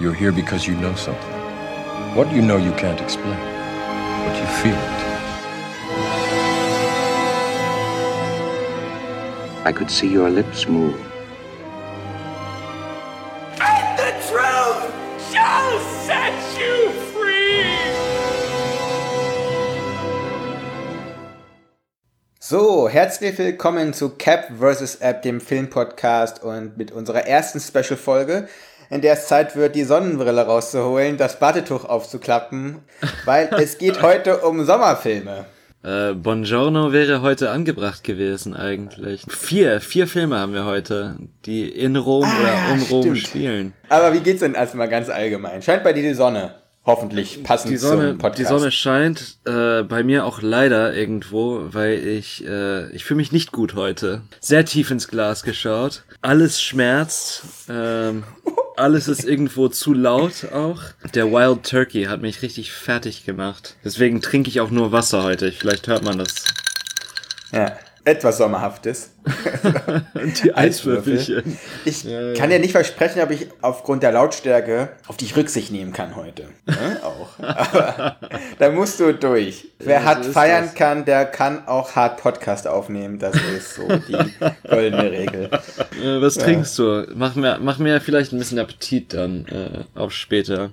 You're here because you know something. What you know you can't explain, but you feel it. I could see your lips move. So, herzlich willkommen zu Cap vs. App, dem Filmpodcast und mit unserer ersten Special-Folge, in der es Zeit wird, die Sonnenbrille rauszuholen, das Badetuch aufzuklappen, weil es geht heute um Sommerfilme. Äh, Buongiorno wäre heute angebracht gewesen eigentlich. Vier, vier Filme haben wir heute, die in Rom Ah, oder um Rom stimmt. spielen. Aber wie geht's denn erstmal ganz allgemein? Scheint bei dir die Sonne. Hoffentlich passend Die Sonne, zum Podcast. die Sonne scheint äh, bei mir auch leider irgendwo, weil ich äh, ich fühle mich nicht gut heute. Sehr tief ins Glas geschaut. Alles schmerzt. Ähm, alles ist irgendwo zu laut auch. Der Wild Turkey hat mich richtig fertig gemacht. Deswegen trinke ich auch nur Wasser heute. Vielleicht hört man das. Ja, etwas Sommerhaftes. Die Eiswürfelchen. Ich kann ja nicht versprechen, ob ich aufgrund der Lautstärke auf dich Rücksicht nehmen kann heute. Ne? Auch. Aber da musst du durch. Wer so hart feiern das. kann, der kann auch hart Podcast aufnehmen. Das ist so die goldene Regel. Was trinkst du? Mach mir, mach mir vielleicht ein bisschen Appetit dann äh, auf später.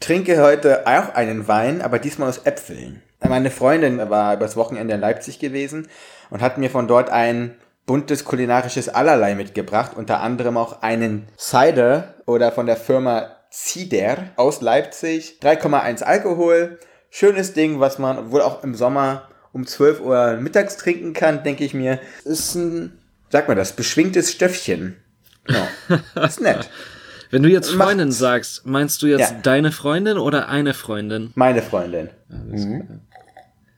Trinke heute auch einen Wein, aber diesmal aus Äpfeln. Meine Freundin war übers Wochenende in Leipzig gewesen und hat mir von dort ein buntes kulinarisches Allerlei mitgebracht, unter anderem auch einen Cider oder von der Firma Cider aus Leipzig. 3,1 Alkohol. Schönes Ding, was man wohl auch im Sommer um 12 Uhr mittags trinken kann, denke ich mir. Ist ein, sag mal das, beschwingtes Stöffchen. Ja, ist nett. Wenn du jetzt Freundin sagst, meinst du jetzt Ja. deine Freundin oder eine Freundin? Meine Freundin. Mhm.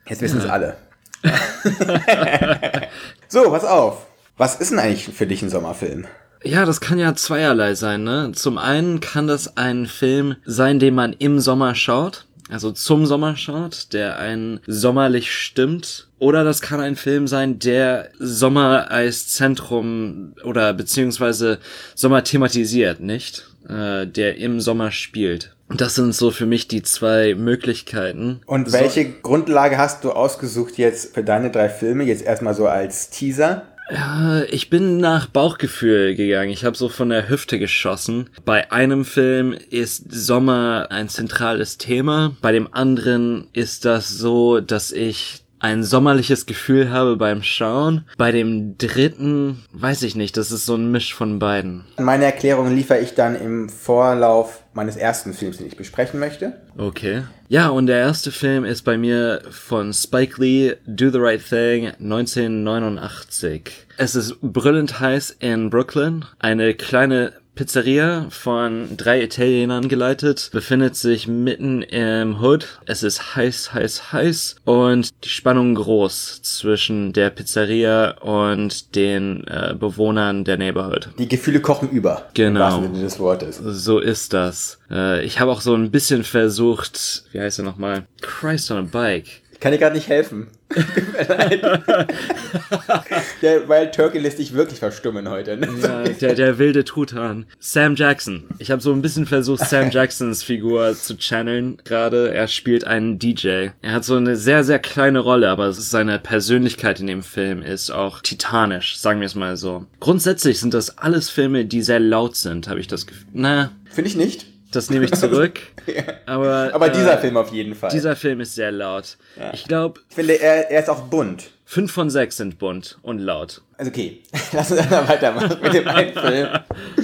Jetzt wissen es alle. so, pass auf. Was ist denn eigentlich für dich ein Sommerfilm? Ja, das kann ja zweierlei sein, ne? Zum einen kann das ein Film sein, den man im Sommer schaut, also zum Sommer schaut, der einen sommerlich stimmt. Oder das kann ein Film sein, der Sommer als Zentrum oder beziehungsweise Sommer thematisiert, nicht? Äh, der im Sommer spielt. Das sind so für mich die zwei Möglichkeiten. Und welche Grundlage hast du ausgesucht jetzt für deine drei Filme? Jetzt erstmal so als Teaser. Ich bin nach Bauchgefühl gegangen. Ich habe so von der Hüfte geschossen. Bei einem Film ist Sommer ein zentrales Thema. Bei dem anderen ist das so, dass ich ein sommerliches Gefühl habe beim Schauen. Bei dem dritten weiß ich nicht. Das ist so ein Misch von beiden. Meine Erklärung liefere ich dann im Vorlauf meines ersten Films, den ich besprechen möchte. Okay. Ja, und der erste Film ist bei mir von Spike Lee, Do the Right Thing, 1989. Es ist brüllend heiß in Brooklyn. Eine kleine Pizzeria von drei Italienern geleitet, befindet sich mitten im Hood. Es ist heiß, heiß, heiß und die Spannung groß zwischen der Pizzeria und den äh, Bewohnern der Neighborhood. Die Gefühle kochen über. Genau. des Wortes. So ist das. Äh, ich habe auch so ein bisschen versucht, wie heißt er nochmal? Christ on a Bike. Ich kann dir gerade nicht helfen. Der Wild Turkey lässt dich wirklich verstummen heute. Ne? Ja, der, der wilde Truthahn. Sam Jackson. Ich habe so ein bisschen versucht, Sam Jacksons Figur zu channeln gerade. Er spielt einen DJ. Er hat so eine sehr, sehr kleine Rolle, aber seine Persönlichkeit in dem Film ist auch titanisch, sagen wir es mal so. Grundsätzlich sind das alles Filme, die sehr laut sind, habe ich das Gefühl. Na, Finde ich nicht. Das nehme ich zurück. Aber, Aber äh, dieser Film auf jeden Fall. Dieser Film ist sehr laut. Ich glaube, ich finde, er, er ist auch bunt. fünf von sechs sind bunt und laut. Also okay, lass uns einmal weitermachen mit dem einen Film.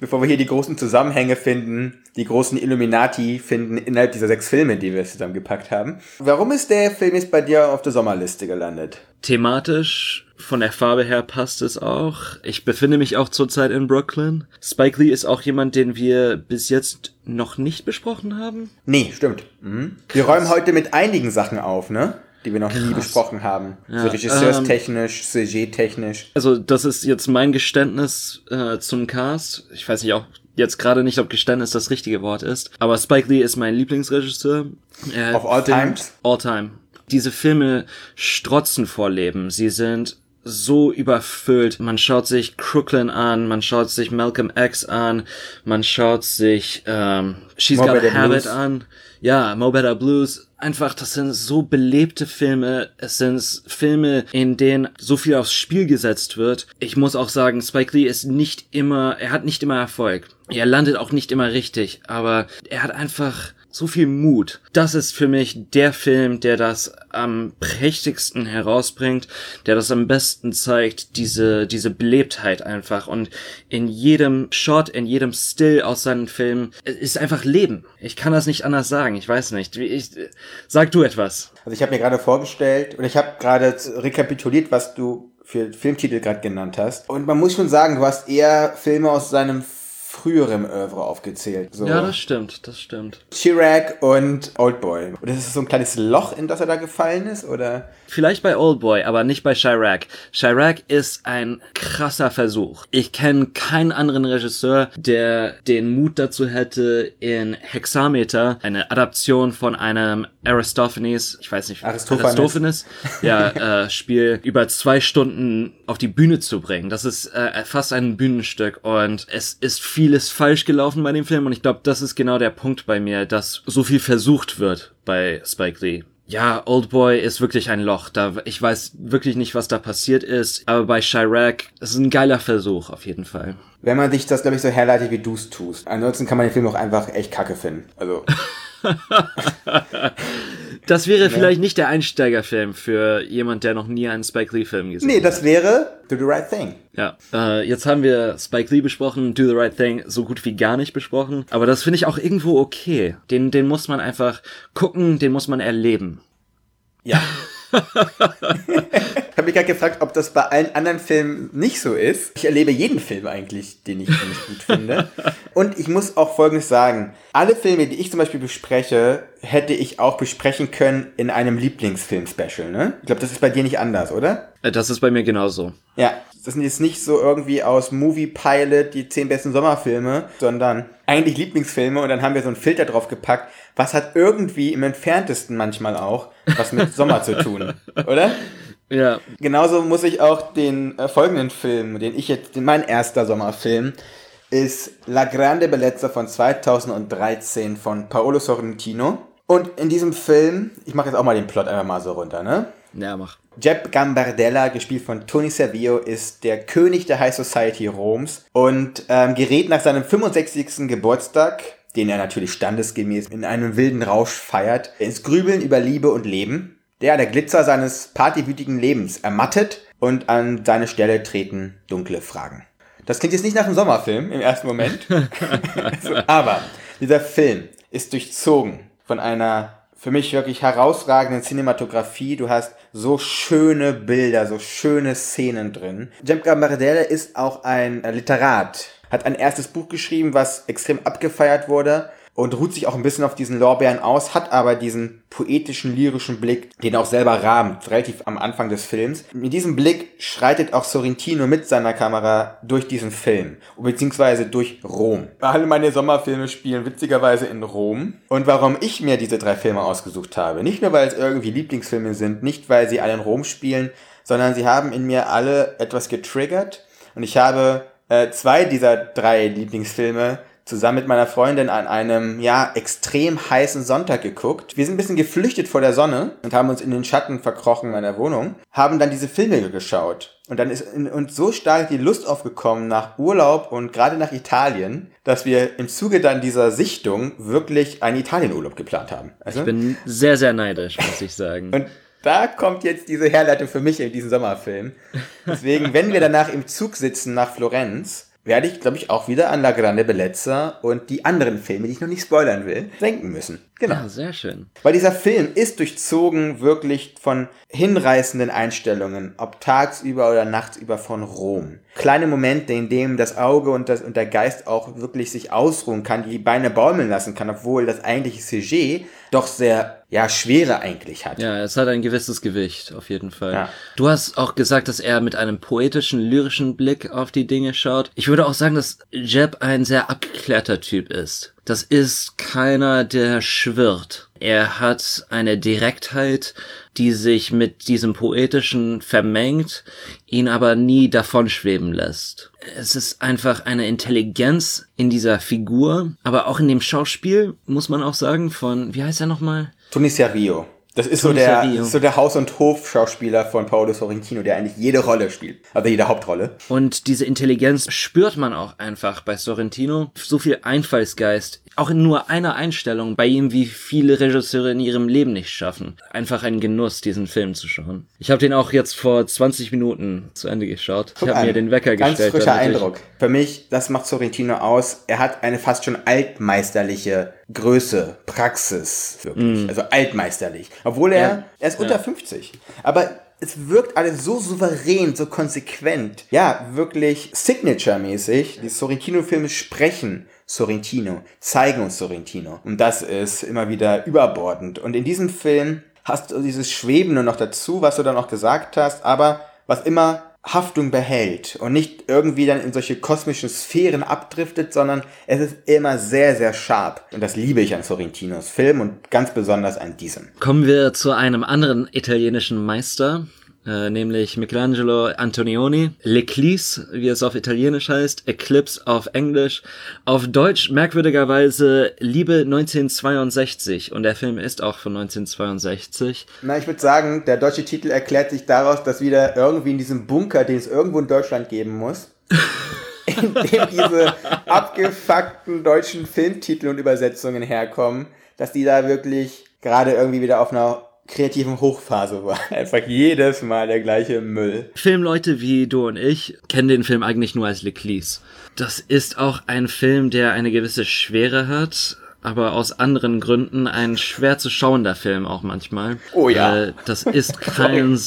Bevor wir hier die großen Zusammenhänge finden, die großen Illuminati finden innerhalb dieser sechs Filme, die wir zusammengepackt haben. Warum ist der Film jetzt bei dir auf der Sommerliste gelandet? Thematisch, von der Farbe her passt es auch. Ich befinde mich auch zurzeit in Brooklyn. Spike Lee ist auch jemand, den wir bis jetzt noch nicht besprochen haben. Nee, stimmt. Mhm. Wir räumen heute mit einigen Sachen auf, ne? Die wir noch nie Krass. besprochen haben. so Ja, regisseurstechnisch, CG-technisch. Also das ist jetzt mein Geständnis äh, zum Cast. Ich weiß nicht auch jetzt gerade nicht, ob Geständnis das richtige Wort ist. Aber Spike Lee ist mein Lieblingsregisseur. Er Of all times? All time. Diese Filme strotzen vor Leben. Sie sind so überfüllt. Man schaut sich Crooklyn an, man schaut sich Malcolm X an, man schaut sich ähm, She's Mo Got a Habit Blues. an. Ja, Mo Better Blues. Einfach, das sind so belebte Filme. Es sind Filme, in denen so viel aufs Spiel gesetzt wird. Ich muss auch sagen, Spike Lee ist nicht immer, er hat nicht immer Erfolg. Er landet auch nicht immer richtig, aber er hat einfach so viel Mut. Das ist für mich der Film, der das am prächtigsten herausbringt, der das am besten zeigt, diese, diese Belebtheit einfach. Und in jedem Shot, in jedem Still aus seinen Filmen es ist einfach Leben. Ich kann das nicht anders sagen. Ich weiß nicht. Ich, sag du etwas. Also ich habe mir gerade vorgestellt und ich habe gerade rekapituliert, was du für Filmtitel gerade genannt hast. Und man muss schon sagen, du hast eher Filme aus seinem früheren Oeuvre aufgezählt. So Ja, das stimmt, das stimmt. Chirac und Oldboy. Das ist so ein kleines Loch, in das er da gefallen ist, oder? Vielleicht bei Oldboy, aber nicht bei Chirac. Chirac ist ein krasser Versuch. Ich kenne keinen anderen Regisseur, der den Mut dazu hätte, in Hexameter, eine Adaption von einem Aristophanes, ich weiß nicht, Aristophanes. Aristophanes ja, äh, Spiel über zwei Stunden auf die Bühne zu bringen. Das ist äh, fast ein Bühnenstück und es ist vieles falsch gelaufen bei dem Film und ich glaube, das ist genau der Punkt bei mir, dass so viel versucht wird bei Spike Lee. Ja, Oldboy ist wirklich ein Loch. Da, ich weiß wirklich nicht, was da passiert ist. Aber bei Chirac, es ist ein geiler Versuch, auf jeden Fall. Wenn man sich das, glaube ich, so herleitet, wie du es tust. Ansonsten kann man den Film auch einfach echt kacke finden. Also, Das wäre vielleicht nicht der Einsteigerfilm für jemand, der noch nie einen Spike Lee-Film gesehen hat. nee, das wäre Do the Right Thing. Ja, äh, jetzt haben wir Spike Lee besprochen, Do the Right Thing so gut wie gar nicht besprochen. Aber das finde ich auch irgendwo okay. Den, den muss man einfach gucken, den muss man erleben. Ja. ich habe mich gerade gefragt, ob das bei allen anderen Filmen nicht so ist. Ich erlebe jeden Film eigentlich, den ich, den ich gut finde. Und ich muss auch Folgendes sagen. Alle Filme, die ich zum Beispiel bespreche, hätte ich auch besprechen können in einem Lieblingsfilm-Special, ne? Ich glaube, das ist bei dir nicht anders, oder? Äh, Das ist bei mir genauso. Ja, das sind jetzt nicht so irgendwie aus Movie Pilot die zehn besten Sommerfilme, sondern eigentlich Lieblingsfilme und dann haben wir so einen Filter drauf gepackt, was hat irgendwie im entferntesten manchmal auch was mit Sommer zu tun, oder? Ja, Genauso muss ich auch den äh, folgenden Film, den ich jetzt, den, mein erster Sommerfilm, ist La Grande Bellezza von 2013 von Paolo Sorrentino. Und in diesem Film, ich mache jetzt auch mal den Plot einfach mal so runter, ne? ja, mach. Jeb Gambardella, gespielt von Tony Servillo, ist der König der High Society Roms und ähm, gerät nach seinem 65. Geburtstag, den er natürlich standesgemäß in einem wilden Rausch feiert, ins Grübeln über Liebe und Leben. Der, der Glitzer seines partywütigen Lebens ermattet und an seine Stelle treten dunkle Fragen. Das klingt jetzt nicht nach einem Sommerfilm im ersten Moment. aber dieser Film ist durchzogen von einer für mich wirklich herausragenden Cinematografie. Du hast so schöne Bilder, so schöne Szenen drin. Jem Gambardella ist auch ein Literat, hat ein erstes Buch geschrieben, was extrem abgefeiert wurde und ruht sich auch ein bisschen auf diesen Lorbeeren aus, hat aber diesen poetischen, lyrischen Blick, den er auch selber rahmt, relativ am Anfang des Films. Mit diesem Blick schreitet auch Sorrentino mit seiner Kamera durch diesen Film, beziehungsweise durch Rom. Alle meine Sommerfilme spielen witzigerweise in Rom. Und warum ich mir diese drei Filme ausgesucht habe, nicht nur weil es irgendwie Lieblingsfilme sind, nicht weil sie alle in Rom spielen, sondern sie haben in mir alle etwas getriggert. Und ich habe äh, zwei dieser drei Lieblingsfilme zusammen mit meiner Freundin an einem, ja, extrem heißen Sonntag geguckt. Wir sind ein bisschen geflüchtet vor der Sonne und haben uns in den Schatten verkrochen meiner Wohnung, haben dann diese Filme geschaut. Und dann ist in uns so stark die Lust aufgekommen nach Urlaub und gerade nach Italien, dass wir im Zuge dann dieser Sichtung wirklich einen Italienurlaub geplant haben. Also, Ich bin sehr, sehr neidisch, muss ich sagen. und da kommt jetzt diese Herleitung für mich in diesen Sommerfilm. Deswegen, wenn wir danach im Zug sitzen nach Florenz, werde ich, glaube ich, auch wieder an La Grande Bellezza und die anderen Filme, die ich noch nicht spoilern will, denken müssen. Genau. Ja, sehr schön. Weil dieser Film ist durchzogen wirklich von hinreißenden Einstellungen, ob tagsüber oder nachtsüber von Rom. Kleine Momente, in denen das Auge und, das, und der Geist auch wirklich sich ausruhen kann, die Beine baumeln lassen kann, obwohl das eigentliche Sujet doch sehr, ja, Schwere eigentlich hat. Ja, es hat ein gewisses Gewicht, auf jeden Fall. Ja. Du hast auch gesagt, dass er mit einem poetischen, lyrischen Blick auf die Dinge schaut. Ich würde auch sagen, dass Jeb ein sehr abgeklärter Typ ist. Das ist keiner, der schwirrt. Er hat eine Direktheit, die sich mit diesem Poetischen vermengt, ihn aber nie davonschweben lässt. Es ist einfach eine Intelligenz in dieser Figur, aber auch in dem Schauspiel, muss man auch sagen, von, wie heißt er nochmal? Tunisia Rio. Das ist so der, ist so der Haus- und Hof-Schauspieler von Paolo Sorrentino, der eigentlich jede Rolle spielt. Also jede Hauptrolle. Und diese Intelligenz spürt man auch einfach bei Sorrentino. So viel Einfallsgeist. Auch in nur einer Einstellung bei ihm, wie viele Regisseure in ihrem Leben nicht schaffen. Einfach ein Genuss, diesen Film zu schauen. Ich habe den auch jetzt vor 20 Minuten zu Ende geschaut. Guck ich habe mir den Wecker Ganz gestellt. frischer damit ich- Eindruck. Für mich, das macht Sorrentino aus. Er hat eine fast schon altmeisterliche Größe, Praxis, wirklich. Also altmeisterlich. Obwohl er, Ja. er ist unter 50. Aber es wirkt alles so souverän, so konsequent. Ja, wirklich Signature-mäßig. Die Sorrentino-Filme sprechen Sorrentino, zeigen uns Sorrentino. Und das ist immer wieder überbordend. Und in diesem Film hast du dieses Schwebende noch dazu, was du dann auch gesagt hast, aber was immer Haftung behält und nicht irgendwie dann in solche kosmischen Sphären abdriftet, sondern es ist immer sehr, sehr sharp. Und das liebe ich an Sorrentinos Film und ganz besonders an diesem. Kommen wir zu einem anderen italienischen Meister, äh, nämlich Michelangelo Antonioni. L'Eclisse, wie es auf Italienisch heißt, Eclipse auf Englisch. Auf Deutsch merkwürdigerweise Liebe 1962 und der Film ist auch von 1962. Na, ich würde sagen, der deutsche Titel erklärt sich daraus, dass wieder irgendwie in diesem Bunker, den es irgendwo in Deutschland geben muss, in dem diese abgefuckten deutschen Filmtitel und Übersetzungen herkommen, dass die da wirklich gerade irgendwie wieder auf einer kreativen Hochphase war. Einfach jedes Mal der gleiche Müll. Filmleute wie du und ich kennen den Film eigentlich nur als L'Eclisse. Das ist auch ein Film, der eine gewisse Schwere hat, aber aus anderen Gründen ein schwer zu schauender Film auch manchmal. Oh ja. Das ist kein,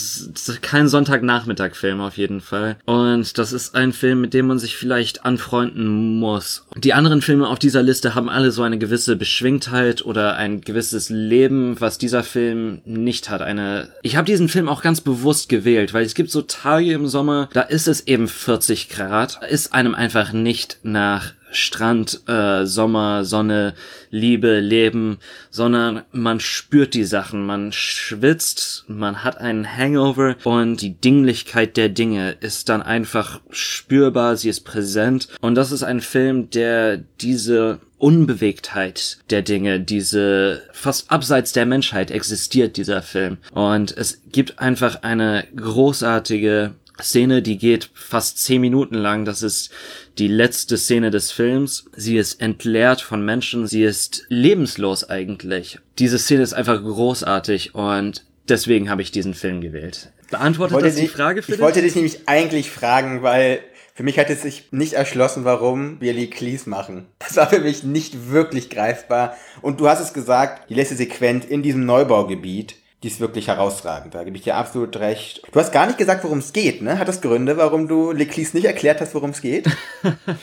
kein Sonntagnachmittag-Film auf jeden Fall. Und das ist ein Film, mit dem man sich vielleicht anfreunden muss. Die anderen Filme auf dieser Liste haben alle so eine gewisse Beschwingtheit oder ein gewisses Leben, was dieser Film nicht hat. Eine, ich habe diesen Film auch ganz bewusst gewählt, weil es gibt so Tage im Sommer, da ist es eben 40 Grad, ist einem einfach nicht nach Strand, äh, Sommer, Sonne, Liebe, Leben, sondern man spürt die Sachen, man schwitzt, man hat einen Hangover und die Dinglichkeit der Dinge ist dann einfach spürbar, sie ist präsent. Und das ist ein Film, der diese Unbewegtheit der Dinge, diese fast abseits der Menschheit existiert dieser Film. Und es gibt einfach eine großartige Szene, die geht fast zehn Minuten lang. Das ist die letzte Szene des Films. Sie ist entleert von Menschen. Sie ist lebenslos eigentlich. Diese Szene ist einfach großartig und deswegen habe ich diesen Film gewählt. Beantwortet das die Frage für ich dich? wollte dich nämlich eigentlich fragen, weil für mich hat es sich nicht erschlossen, warum wir Lee Cleese machen. Das war für mich nicht wirklich greifbar. Und du hast es gesagt, die letzte Sequenz in diesem Neubaugebiet, die ist wirklich herausragend. Da gebe ich dir absolut recht. Du hast gar nicht gesagt, worum es geht, ne? Hat das Gründe, warum du Lee Cleese nicht erklärt hast, worum es geht?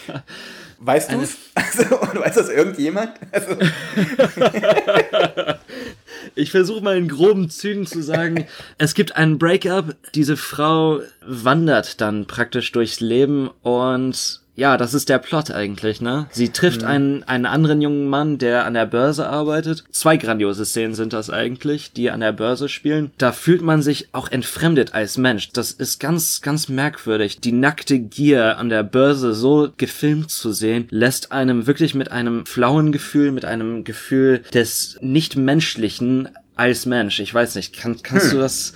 Weißt du es? Also, weiß das irgendjemand? Also, Ich versuche mal in groben Zügen zu sagen, es gibt einen Breakup, diese Frau wandert dann praktisch durchs Leben und ja, das ist der Plot eigentlich, ne? Sie trifft einen, einen anderen jungen Mann, der an der Börse arbeitet. Zwei grandiose Szenen sind das eigentlich, die an der Börse spielen. Da fühlt man sich auch entfremdet als Mensch. Das ist ganz, ganz merkwürdig. Die nackte Gier an der Börse so gefilmt zu sehen, lässt einem wirklich mit einem flauen Gefühl, mit einem Gefühl des Nichtmenschlichen als Mensch. Ich weiß nicht, kann, kannst du das?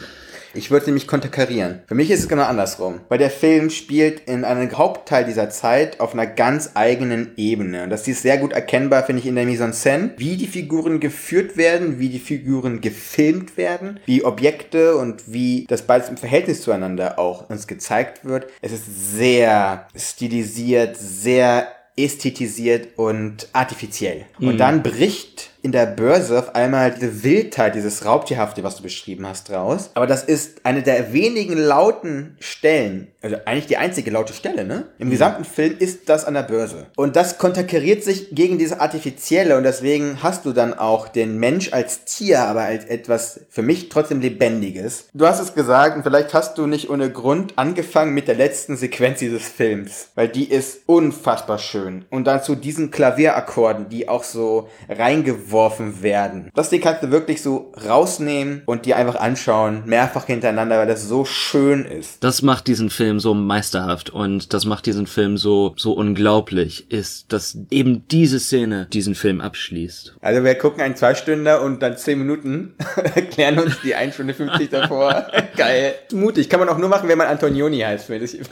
Ich würde nämlich konterkarieren. Für mich ist es genau andersrum. Weil der Film spielt in einem Hauptteil dieser Zeit auf einer ganz eigenen Ebene. Und das ist sehr gut erkennbar, finde ich, in der Mise en scène, wie die Figuren geführt werden, wie die Figuren gefilmt werden, wie Objekte und wie das beides im Verhältnis zueinander auch uns gezeigt wird. Es ist sehr stilisiert, sehr ästhetisiert und artifiziell. Und dann bricht in der Börse auf einmal diese Wildheit, dieses Raubtierhafte, was du beschrieben hast, raus. Aber das ist eine der wenigen lauten Stellen, also eigentlich die einzige laute Stelle, ne? Im gesamten Film ist das an der Börse. Und das konterkariert sich gegen diese Artifizielle und deswegen hast du dann auch den Mensch als Tier, aber als etwas für mich trotzdem Lebendiges. Du hast es gesagt und vielleicht hast du nicht ohne Grund angefangen mit der letzten Sequenz dieses Films, weil die ist unfassbar schön. Und dann zu diesen Klavierakkorden, die auch so reingewoben weggeworfen werden. Das Ding kannst du wirklich so rausnehmen und dir einfach anschauen, mehrfach hintereinander, weil das so schön ist. Das macht diesen Film so meisterhaft und das macht diesen Film so, so unglaublich, ist, dass eben diese Szene diesen Film abschließt. Also wir gucken einen Zweistünder und dann zehn Minuten erklären uns die 1 Stunde 50 davor. Geil. Mutig. Kann man auch nur machen, wenn man Antonioni heißt, finde ich.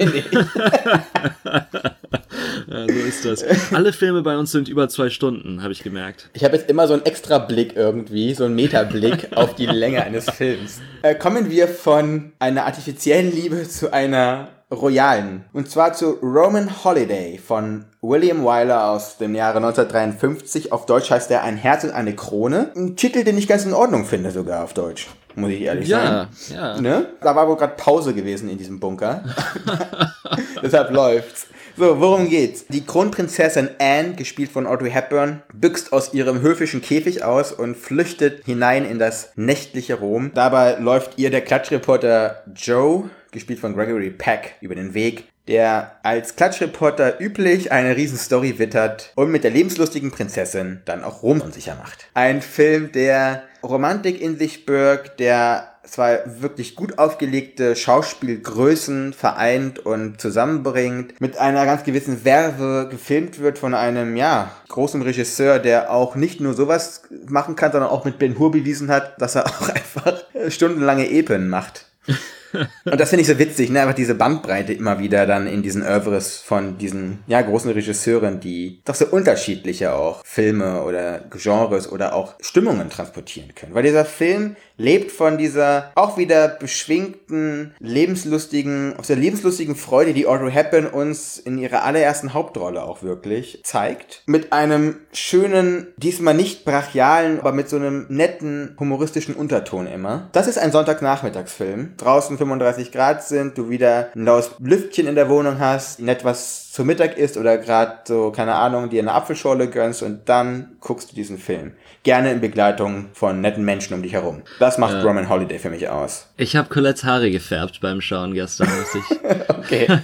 Ja, so ist das. Alle Filme bei uns sind über zwei Stunden, habe ich gemerkt. Ich habe jetzt immer so einen extra Blick irgendwie, so einen Metablick auf die Länge eines Films. Äh, kommen wir von einer artifiziellen Liebe zu einer royalen. Und zwar zu Roman Holiday von William Wyler aus dem Jahre 1953. Auf Deutsch heißt er Ein Herz und eine Krone. Ein Titel, den ich ganz in Ordnung finde, sogar auf Deutsch. Muss ich ehrlich Ja, sagen. ja. Ne? Da war wohl gerade Pause gewesen in diesem Bunker. Deshalb läuft's. So, worum geht's? Die Kronprinzessin Anne, gespielt von Audrey Hepburn, büxt aus ihrem höfischen Käfig aus und flüchtet hinein in das nächtliche Rom. Dabei läuft ihr der Klatschreporter Joe, gespielt von Gregory Peck, über den Weg, der als Klatschreporter üblich eine Riesenstory wittert und mit der lebenslustigen Prinzessin dann auch Rom unsicher macht. Ein Film, der Romantik in sich birgt, der zwei wirklich gut aufgelegte Schauspielgrößen vereint und zusammenbringt, mit einer ganz gewissen Verve gefilmt wird von einem, ja, großen Regisseur, der auch nicht nur sowas machen kann, sondern auch mit Ben Hur bewiesen hat, dass er auch einfach stundenlange Epen macht. Und das finde ich so witzig, ne? Einfach diese Bandbreite immer wieder dann in diesen Oeuvres von diesen, ja, großen Regisseuren, die doch so unterschiedliche auch Filme oder Genres oder auch Stimmungen transportieren können. Weil dieser Film lebt von dieser auch wieder beschwingten, lebenslustigen, aus der lebenslustigen Freude, die Audrey Hepburn uns in ihrer allerersten Hauptrolle auch wirklich zeigt. Mit einem schönen, diesmal nicht brachialen, aber mit so einem netten, humoristischen Unterton immer. Das ist ein Sonntagnachmittagsfilm. Draußen 35 Grad sind, du wieder ein laues Lüftchen in der Wohnung hast, nett was zu Mittag isst oder gerade so, keine Ahnung, dir eine Apfelschorle gönnst und dann guckst du diesen Film. Gerne in Begleitung von netten Menschen um dich herum. Das macht Ja. Roman Holiday für mich aus. Ich habe Colettes Haare gefärbt beim Schauen gestern, muss ich. Okay.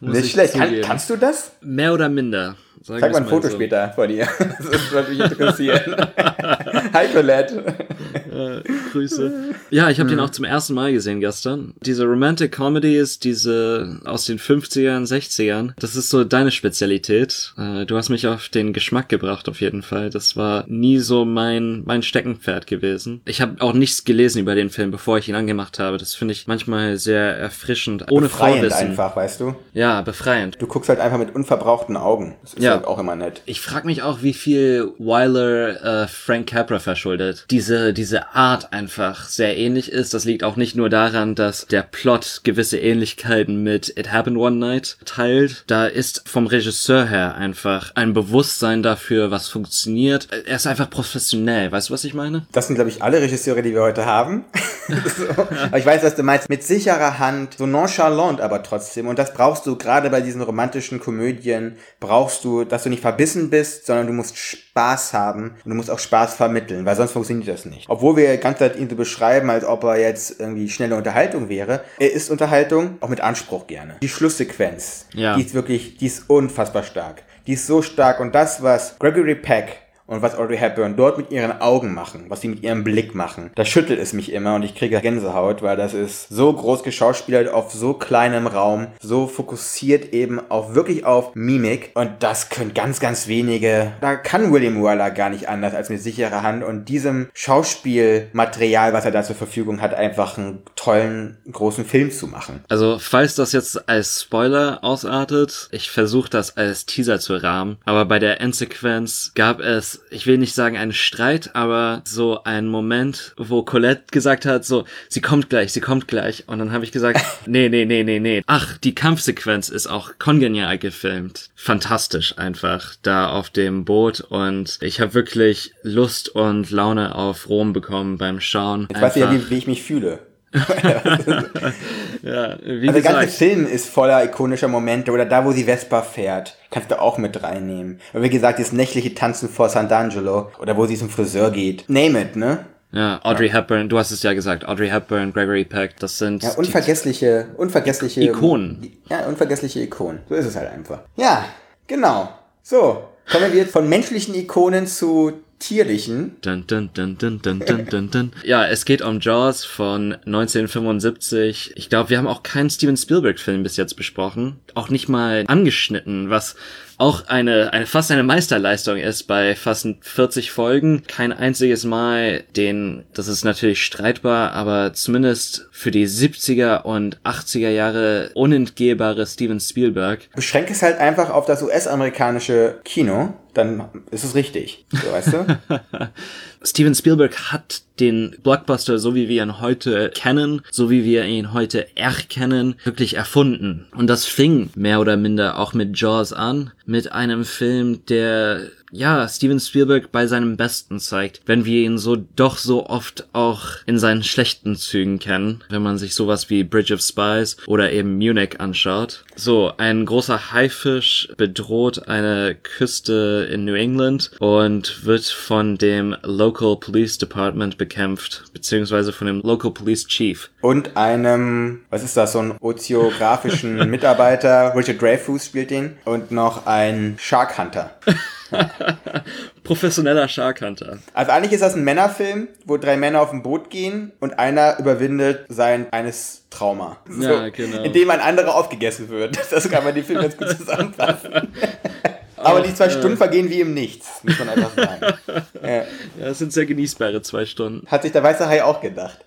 muss Nicht ich schlecht. Kann, kannst du das? Mehr oder minder. Sagen Zeig mal ein Foto so. später von dir. Das würde mich interessieren. Hi Colette. Grüße. Ja, ich habe den auch zum ersten Mal gesehen gestern. Diese Romantic Comedy ist diese aus den 50ern, 60ern. Das ist so deine Spezialität. Äh, Du hast mich auf den Geschmack gebracht, auf jeden Fall. Das war nie so mein, mein Steckenpferd gewesen. Ich habe auch nichts gelesen über den Film, bevor ich ihn angemacht habe. Das finde ich manchmal sehr erfrischend. Ohne Befreiend Vorwissen. einfach, weißt du? Ja, befreiend. Du guckst halt einfach mit unverbrauchten Augen. Das ist Ja. Halt auch immer nett. Ich frage mich auch, wie viel Wyler äh, Frank Capra verschuldet. Diese, diese Art einfach sehr ähnlich ist. Das liegt auch nicht nur daran, dass der Plot gewisse Ähnlichkeiten mit It Happened One Night teilt. Da ist vom Regisseur her einfach ein Bewusstsein dafür, was funktioniert. Er ist einfach professionell. Weißt du, was ich meine? Das sind, glaube ich, alle Regisseure, die wir heute haben. so. Aber ich weiß, was du meinst. Mit sicherer Hand, so nonchalant aber trotzdem. Und das brauchst du gerade bei diesen romantischen Komödien, brauchst du, dass du nicht verbissen bist, sondern du musst Spaß haben und du musst auch Spaß vermitteln, weil sonst funktioniert das nicht. Obwohl wir die ganze Zeit ihn so beschreiben, als ob er jetzt irgendwie schnelle Unterhaltung wäre. Er ist Unterhaltung, auch mit Anspruch gerne. Die Schlusssequenz, Ja. die ist wirklich, die ist unfassbar stark. Die ist so stark und das, was Gregory Peck und was Audrey Hepburn dort mit ihren Augen machen, was sie mit ihrem Blick machen, da schüttelt es mich immer und ich kriege Gänsehaut, weil das ist so groß geschauspielert auf so kleinem Raum, so fokussiert eben auf wirklich auf Mimik und das können ganz, ganz wenige. Da kann William Wyler gar nicht anders als mit sicherer Hand und diesem Schauspielmaterial, was er da zur Verfügung hat, einfach einen tollen, großen Film zu machen. Also, falls das jetzt als Spoiler ausartet, ich versuche das als Teaser zu rahmen, aber bei der Endsequenz gab es, ich will nicht sagen einen Streit, aber so einen Moment, wo Colette gesagt hat, so, sie kommt gleich, sie kommt gleich. Und dann habe ich gesagt, nee, nee, nee, nee, nee. Ach, die Kampfsequenz ist auch kongenial gefilmt. Fantastisch einfach da auf dem Boot und ich habe wirklich Lust und Laune auf Rom bekommen beim Schauen. Jetzt weiß ich ja, Einfach- wie, wie ich mich fühle. ja, wie Also der ganze. Film ist voller ikonischer Momente oder da, wo sie Vespa fährt, kannst du auch mit reinnehmen. Und wie gesagt, das nächtliche Tanzen vor Sant'Angelo oder wo sie zum Friseur geht. Name it, ne? Ja, Audrey Hepburn, du hast es ja gesagt, Audrey Hepburn, Gregory Peck, das sind Ja, unvergessliche, unvergessliche Ikonen. Ja, unvergessliche Ikonen. So ist es halt einfach. Ja, genau. So, kommen wir jetzt von menschlichen Ikonen zu despektierlichen. Dun, dun, dun, dun, dun, dun, dun, dun. Ja, es geht um Jaws von 1975. Ich glaube, wir haben auch keinen Steven Spielberg-Film bis jetzt besprochen. Auch nicht mal angeschnitten, was auch eine, eine fast eine Meisterleistung ist bei fast 40 Folgen. Kein einziges Mal den, das ist natürlich streitbar, aber zumindest für die 70er und 80er Jahre unentgehbare Steven Spielberg. Beschränke es halt einfach auf das US-amerikanische Kino, dann ist es richtig, so weißt du? Steven Spielberg hat den Blockbuster, so wie wir ihn heute kennen, so wie wir ihn heute erkennen, wirklich erfunden. Und das fing mehr oder minder auch mit Jaws an, mit einem Film, der ja, Steven Spielberg bei seinem Besten zeigt, wenn wir ihn so doch so oft auch in seinen schlechten Zügen kennen, wenn man sich sowas wie Bridge of Spies oder eben Munich anschaut. So, ein großer Haifisch bedroht eine Küste in New England und wird von dem Local Police Department bekämpft, beziehungsweise von dem Local Police Chief. Und einem, was ist das, so ein ozeografischen Mitarbeiter, Richard Dreyfuss spielt ihn, und noch ein Shark Hunter. Professioneller Shark Hunter. Also eigentlich ist das ein Männerfilm, wo drei Männer auf ein Boot gehen und einer überwindet sein eines Trauma. So, Ja, genau. Indem ein anderer aufgegessen wird. Das kann man die Film ganz gut zusammenfassen. Aber die zwei Stunden vergehen wie im Nichts, muss man einfach sagen. Ja. Es sind sehr genießbare zwei Stunden. Hat sich der weiße Hai auch gedacht.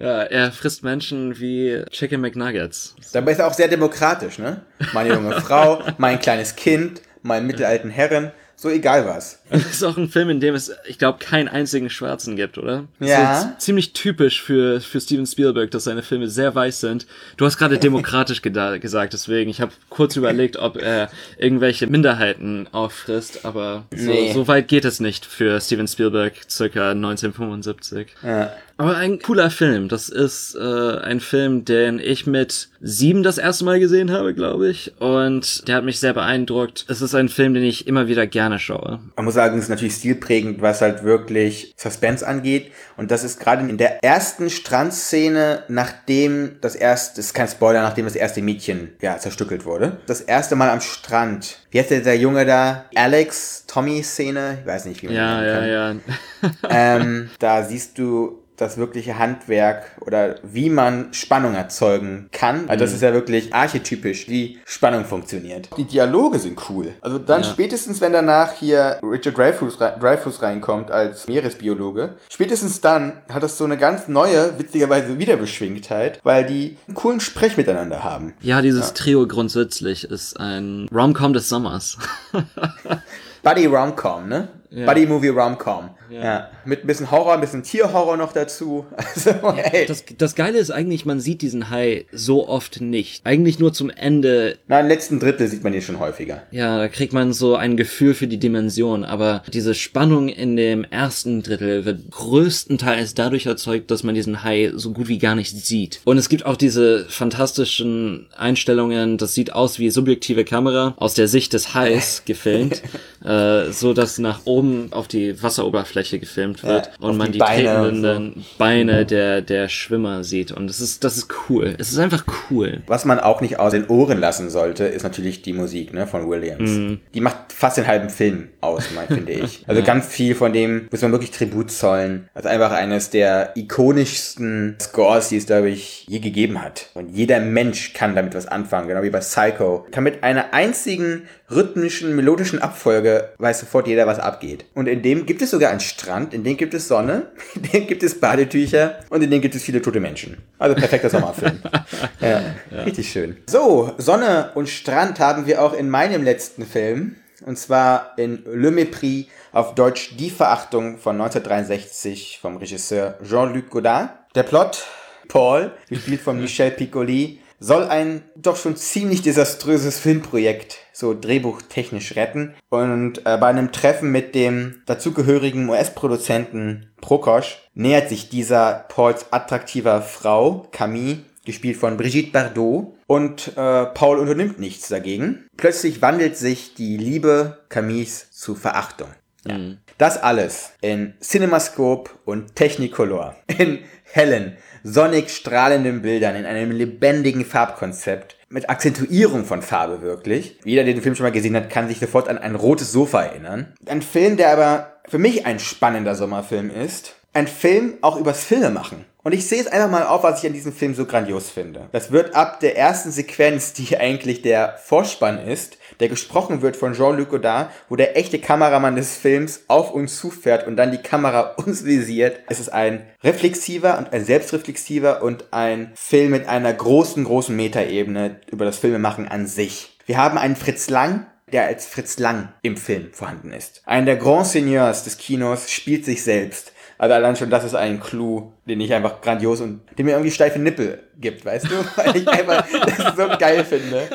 Ja, er frisst Menschen wie Chicken McNuggets. Dabei ist er auch sehr demokratisch, ne? Meine junge Frau, mein kleines Kind, meinen mittelalten Herren, so egal was. Das ist auch ein Film, in dem es, ich glaube, keinen einzigen Schwarzen gibt, oder? Ja. ist ziemlich typisch für, für Steven Spielberg, dass seine Filme sehr weiß sind. Du hast gerade demokratisch gesagt, deswegen, ich habe kurz überlegt, ob er irgendwelche Minderheiten auffrisst, aber so, Nee. so weit geht es nicht für Steven Spielberg, circa 1975. Ja. Aber ein cooler Film. Das ist äh, ein Film, den ich mit sieben das erste Mal gesehen habe, glaube ich. Und der hat mich sehr beeindruckt. Es ist ein Film, den ich immer wieder gerne schaue. Man muss sagen, es ist natürlich stilprägend, was halt wirklich Suspense angeht. Und das ist gerade in der ersten Strandszene, nachdem das erste, das ist kein Spoiler, nachdem das erste Mädchen ja zerstückelt wurde. Das erste Mal am Strand. Wie heißt der, der Junge da? Alex, Tommy-Szene? Ich weiß nicht, wie man Ja, ja, kann. ja. ähm, da siehst du das wirkliche Handwerk oder wie man Spannung erzeugen kann. Also das ist ja wirklich archetypisch, wie Spannung funktioniert. Die Dialoge sind cool. Also dann Ja. spätestens, wenn danach hier Richard Dreyfuss, rei- Dreyfuss reinkommt als Meeresbiologe, spätestens dann hat das so eine ganz neue, witzigerweise Wiederbeschwingtheit, weil die einen coolen Sprech miteinander haben. Ja, dieses Trio grundsätzlich ist ein Rom-Com des Sommers. Buddy Romcom, ne? Ja. Buddy Movie Romcom. Ja. Ja. Mit ein bisschen Horror, ein bisschen Tierhorror noch dazu. Also, ey. Das, das Geile ist eigentlich, man sieht diesen Hai so oft nicht. Eigentlich nur zum Ende. Na, im letzten Drittel sieht man ihn schon häufiger. Ja, da kriegt man so ein Gefühl für die Dimension. Aber diese Spannung in dem ersten Drittel wird größtenteils dadurch erzeugt, dass man diesen Hai so gut wie gar nicht sieht. Und es gibt auch diese fantastischen Einstellungen. Das sieht aus wie subjektive Kamera aus der Sicht des Hais gefilmt, äh, so dass nach oben auf die Wasseroberfläche gefilmt wird Ja, und man die die, tretenden Beine der, der Schwimmer sieht. Und das ist, das ist cool. Es ist einfach cool. Was man auch nicht aus den Ohren lassen sollte, ist natürlich die Musik ne, von Williams. Die macht fast den halben Film aus, mein, finde ich. Also ganz viel von dem muss man wirklich Tribut zollen. Also einfach eines der ikonischsten Scores, die es, glaube ich, je gegeben hat. Und jeder Mensch kann damit was anfangen, genau wie bei Psycho. Kann mit einer einzigen rhythmischen, melodischen Abfolge weiß sofort jeder, was abgeht. Und in dem gibt es sogar einen Strand, in dem gibt es Sonne, in dem gibt es Badetücher und in dem gibt es viele tote Menschen. Also perfekter Sommerfilm. ja, richtig schön. So, Sonne und Strand haben wir auch in meinem letzten Film. Und zwar in Le Mépris, auf Deutsch Die Verachtung von 1963 vom Regisseur Jean-Luc Godard. Der Plot, Paul, gespielt von Michel Piccoli, soll ein doch schon ziemlich desaströses Filmprojekt so drehbuchtechnisch retten. Und äh, bei einem Treffen mit dem dazugehörigen US-Produzenten Prokosch nähert sich dieser Pauls attraktiver Frau, Camille, gespielt von Brigitte Bardot. Und äh, Paul unternimmt nichts dagegen. Plötzlich wandelt sich die Liebe Camilles zu Verachtung. Ja. Das alles in Cinemascope und Technicolor. In hellen, sonnig strahlenden Bildern, in einem lebendigen Farbkonzept. mit Akzentuierung von Farbe wirklich. Jeder, der den Film schon mal gesehen hat, kann sich sofort an ein rotes Sofa erinnern. Ein Film, der aber für mich ein spannender Sommerfilm ist. Ein Film auch übers Filme machen. Und ich sehe es einfach mal auf, was ich an diesem Film so grandios finde. Das wird ab der ersten Sequenz, die eigentlich der Vorspann ist, der gesprochen wird von Jean-Luc Godard, wo der echte Kameramann des Films auf uns zufährt und dann die Kamera uns visiert. Es ist ein reflexiver und ein selbstreflexiver und ein Film mit einer großen, großen Metaebene über das Filmemachen an sich. Wir haben einen Fritz Lang, der als Fritz Lang im Film vorhanden ist. Einer der Grand Seigneurs des Kinos spielt sich selbst. Also allein schon das ist ein Clou, den ich einfach grandios und den mir irgendwie steife Nippel gibt, weißt du? Weil ich einfach das so geil finde.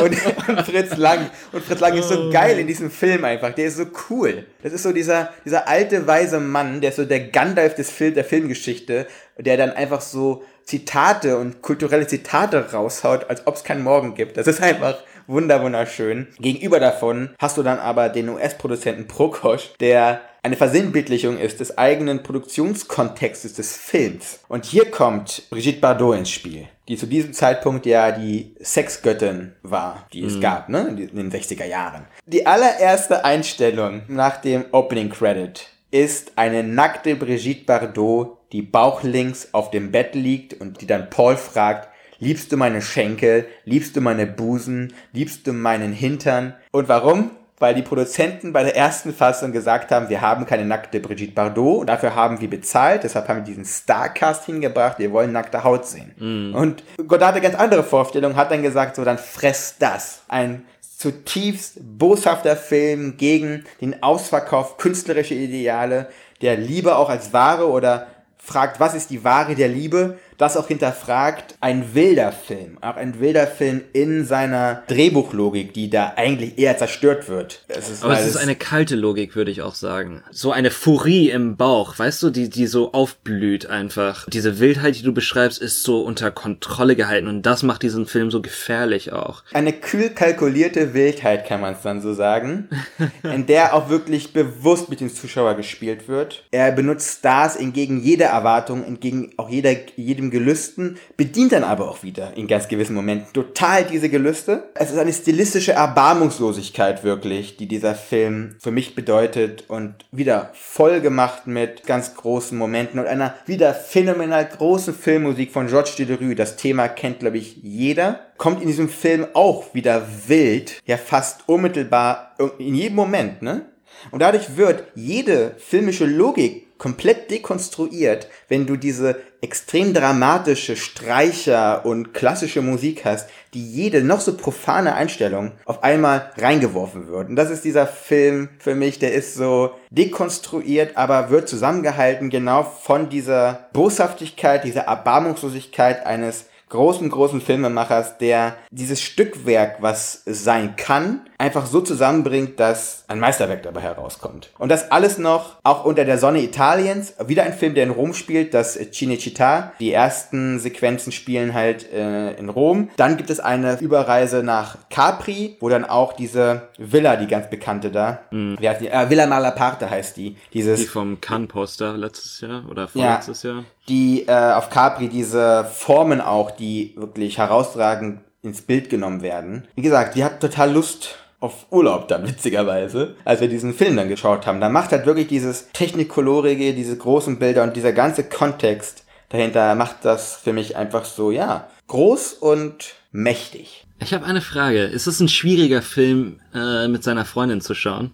Und, und, Fritz Lang. Und Fritz Lang ist so geil in diesem Film einfach. Der ist so cool. Das ist so dieser, dieser alte, weise Mann, der ist so der Gandalf des Film, der Filmgeschichte, der dann einfach so Zitate und kulturelle Zitate raushaut, als ob es keinen Morgen gibt. Das ist einfach wunder wunderschön. Gegenüber davon hast du dann aber den US-Produzenten Prokosch, der eine Versinnbildlichung ist des eigenen Produktionskontextes des Films. Und hier kommt Brigitte Bardot ins Spiel, die zu diesem Zeitpunkt ja die Sexgöttin war, die es mhm. gab, ne, in den 60er Jahren. Die allererste Einstellung nach dem Opening Credit ist eine nackte Brigitte Bardot, die bauchlinks auf dem Bett liegt und die dann Paul fragt, liebst du meine Schenkel, liebst du meine Busen, liebst du meinen Hintern? Und warum? Weil die Produzenten bei der ersten Fassung gesagt haben, wir haben keine nackte Brigitte Bardot und dafür haben wir bezahlt, deshalb haben wir diesen Starcast hingebracht, wir wollen nackte Haut sehen. Mm. Und Godard hatte ganz andere Vorstellungen, hat dann gesagt, so dann fress das. Ein zutiefst boshafter Film gegen den Ausverkauf künstlerischer Ideale, der Liebe auch als Ware oder fragt, was ist die Ware der Liebe das auch hinterfragt, ein wilder Film, auch ein wilder Film in seiner Drehbuchlogik, die da eigentlich eher zerstört wird. Es ist, Aber es ist eine kalte Logik, würde ich auch sagen. So eine Furie im Bauch, weißt du, die, die so aufblüht einfach. Diese Wildheit, die du beschreibst, ist so unter Kontrolle gehalten und das macht diesen Film so gefährlich auch. Eine kühl kalkulierte Wildheit, kann man es dann so sagen, in der auch wirklich bewusst mit dem Zuschauer gespielt wird. Er benutzt Stars entgegen jeder Erwartung, entgegen auch jeder, jedem diesem Gelüsten, bedient dann aber auch wieder in ganz gewissen Momenten total diese Gelüste. Es ist eine stilistische Erbarmungslosigkeit wirklich, die dieser Film für mich bedeutet und wieder voll gemacht mit ganz großen Momenten und einer wieder phänomenal großen Filmmusik von Georges Delerue. Das Thema kennt, glaube ich, jeder. Kommt in diesem Film auch wieder wild, ja fast unmittelbar in jedem Moment, ne? Und dadurch wird jede filmische Logik komplett dekonstruiert, wenn du diese extrem dramatische Streicher und klassische Musik hast, die jede noch so profane Einstellung auf einmal reingeworfen wird. Und das ist dieser Film für mich, der ist so dekonstruiert, aber wird zusammengehalten genau von dieser Boshaftigkeit, dieser Erbarmungslosigkeit eines großen, großen Filmemachers, der dieses Stückwerk, was sein kann, einfach so zusammenbringt, dass ein Meisterwerk dabei herauskommt. Und das alles noch auch unter der Sonne Italiens. Wieder ein Film, der in Rom spielt, das Cinecittà. Die ersten Sequenzen spielen halt äh, in Rom. Dann gibt es eine Überreise nach Capri, wo dann auch diese Villa, die ganz bekannte da, mhm. wie heißt die? Äh, Villa Malaparte heißt die. Dieses, die vom Cannes-Poster letztes Jahr oder vorletztes ja, Jahr. Die äh, auf Capri diese Formen auch, die wirklich herausragend ins Bild genommen werden. Wie gesagt, die hat total Lust auf Urlaub dann, witzigerweise, als wir diesen Film dann geschaut haben. Da macht halt wirklich dieses Technikkolorige, diese großen Bilder und dieser ganze Kontext dahinter macht das für mich einfach so, ja, groß und mächtig. Ich habe eine Frage. Ist es ein schwieriger Film, äh, mit seiner Freundin zu schauen?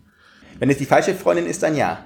Wenn es die falsche Freundin ist, dann ja.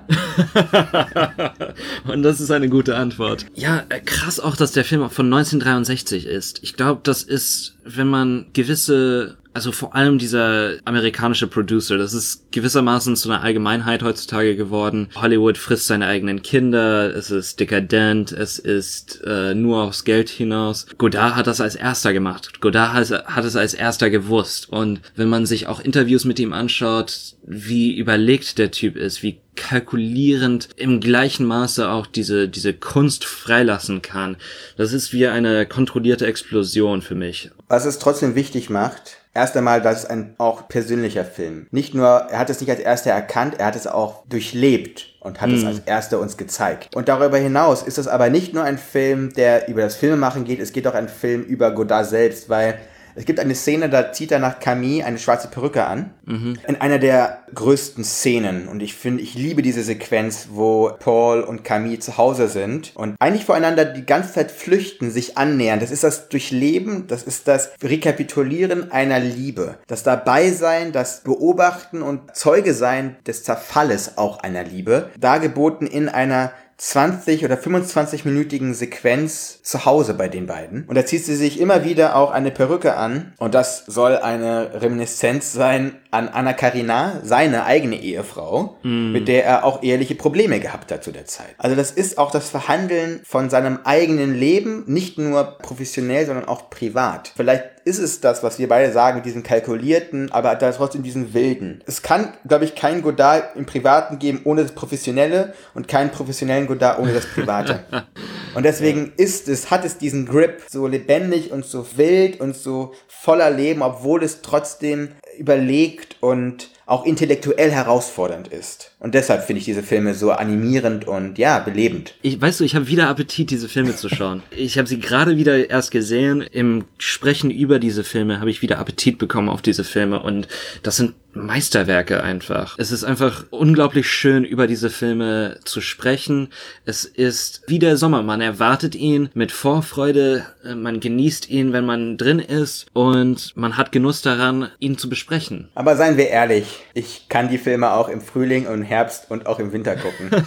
Und das ist eine gute Antwort. Ja, äh, krass auch, dass der Film von 1963 ist. Ich glaube, das ist, wenn man gewisse also vor allem dieser amerikanische Producer, das ist gewissermaßen zu einer Allgemeinheit heutzutage geworden. Hollywood frisst seine eigenen Kinder, es ist dekadent, es ist äh, nur aufs Geld hinaus. Godard hat das als erster gemacht. Godard hat, hat es als erster gewusst. Und wenn man sich auch Interviews mit ihm anschaut, wie überlegt der Typ ist, wie kalkulierend im gleichen Maße auch diese, diese Kunst freilassen kann. Das ist wie eine kontrollierte Explosion für mich. Was es trotzdem wichtig macht, erst einmal, das ist ein auch persönlicher Film. Nicht nur, er hat es nicht als erster erkannt, er hat es auch durchlebt und hat mm. es als erster uns gezeigt. Und darüber hinaus ist es aber nicht nur ein Film, der über das Filmemachen geht, es geht auch ein Film über Godard selbst, weil es gibt eine Szene, da zieht er nach Camille eine schwarze Perücke an. Mhm. In einer der größten Szenen. Und ich finde, ich liebe diese Sequenz, wo Paul und Camille zu Hause sind und eigentlich voreinander die ganze Zeit flüchten, sich annähern. Das ist das Durchleben, das ist das Rekapitulieren einer Liebe. Das Dabeisein, das Beobachten und Zeuge sein des Zerfalles auch einer Liebe. Dargeboten in einer 20 oder 25-minütigen Sequenz zu Hause bei den beiden. Und da zieht sie sich immer wieder auch eine Perücke an. Und das soll eine Reminiszenz sein an Anna Karina, seine eigene Ehefrau, mm. mit der er auch ehrliche Probleme gehabt hat zu der Zeit. Also das ist auch das Verhandeln von seinem eigenen Leben, nicht nur professionell, sondern auch privat. Vielleicht ist es das, was wir beide sagen, diesen kalkulierten, aber da trotzdem diesen wilden. Es kann, glaube ich, keinen Godard im Privaten geben ohne das Professionelle und keinen professionellen Godard ohne das Private. und deswegen ist es, hat es diesen Grip so lebendig und so wild und so voller Leben, obwohl es trotzdem überlegt und auch intellektuell herausfordernd ist. Und deshalb finde ich diese Filme so animierend und ja, belebend. Ich weißt du, ich habe wieder Appetit, diese Filme zu schauen. ich habe sie gerade wieder erst gesehen. Im Sprechen über diese Filme habe ich wieder Appetit bekommen auf diese Filme und das sind Meisterwerke einfach. Es ist einfach unglaublich schön, über diese Filme zu sprechen. Es ist wie der Sommer. Man erwartet ihn mit Vorfreude. Man genießt ihn, wenn man drin ist und man hat Genuss daran, ihn zu besprechen. Aber seien wir ehrlich, ich kann die Filme auch im Frühling und Herbst und auch im Winter gucken.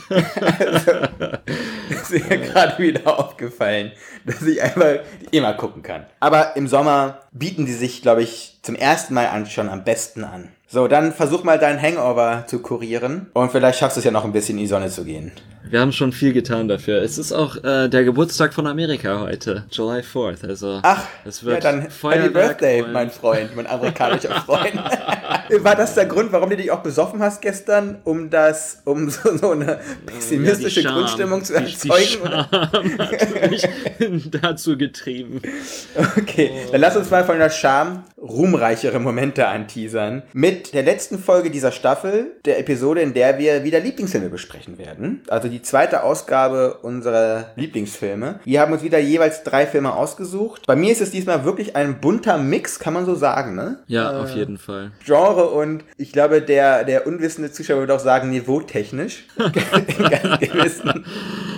also, ist mir gerade wieder aufgefallen, dass ich einfach immer gucken kann. Aber im Sommer bieten die sich, glaube ich, zum ersten Mal an, schon am besten an. So, dann versuch mal deinen Hangover zu kurieren und vielleicht schaffst du es ja noch ein bisschen in die Sonne zu gehen. Wir haben schon viel getan dafür. Es ist auch äh, der Geburtstag von Amerika heute, July 4th. Also Ach, es wird ja, dann Happy Birthday, mein Freund, mein amerikanischer Freund. War das der Grund, warum du dich auch besoffen hast gestern, um das, um so, so eine pessimistische ja, Grundstimmung zu erzeugen? Die, die hat mich dazu getrieben. Okay, dann lass uns mal von der Scham ruhmreichere Momente anteasern. Mit der letzten Folge dieser Staffel, der Episode, in der wir wieder Lieblingsfilme besprechen werden. Also die zweite Ausgabe unserer Lieblingsfilme. Wir haben uns wieder jeweils drei Filme ausgesucht. Bei mir ist es diesmal wirklich ein bunter Mix, kann man so sagen, ne? Ja, äh, auf jeden Fall. Genre und ich glaube, der, der unwissende Zuschauer würde auch sagen, niveautechnisch. Ganz gewissen,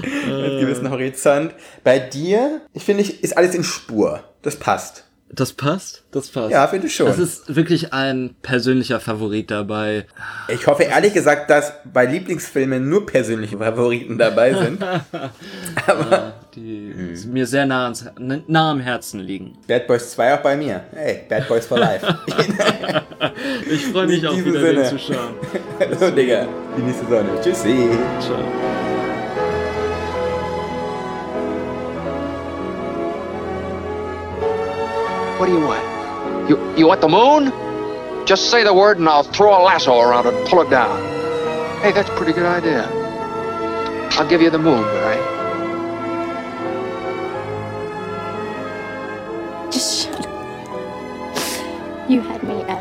ganz gewissen Horizont. Bei dir, ich finde, ist alles in Spur. Das passt. Das passt? Das passt. Ja, finde ich schon. Das ist wirklich ein persönlicher Favorit dabei. Ich hoffe ehrlich gesagt, dass bei Lieblingsfilmen nur persönliche Favoriten dabei sind. Aber ja, die mhm. mir sehr nah, ans, nah am Herzen liegen. Bad Boys 2 auch bei mir. Hey, Bad Boys for Life. ich freue mich auch wieder Sinne. den zu schauen. so, Digga. Genieße Sonne. Tschüssi. Ciao. What do you want? You, you want the moon? Just say the word and I'll throw a lasso around it and pull it down. Hey, that's a pretty good idea. I'll give you the moon, all right? Just shut up. You had me at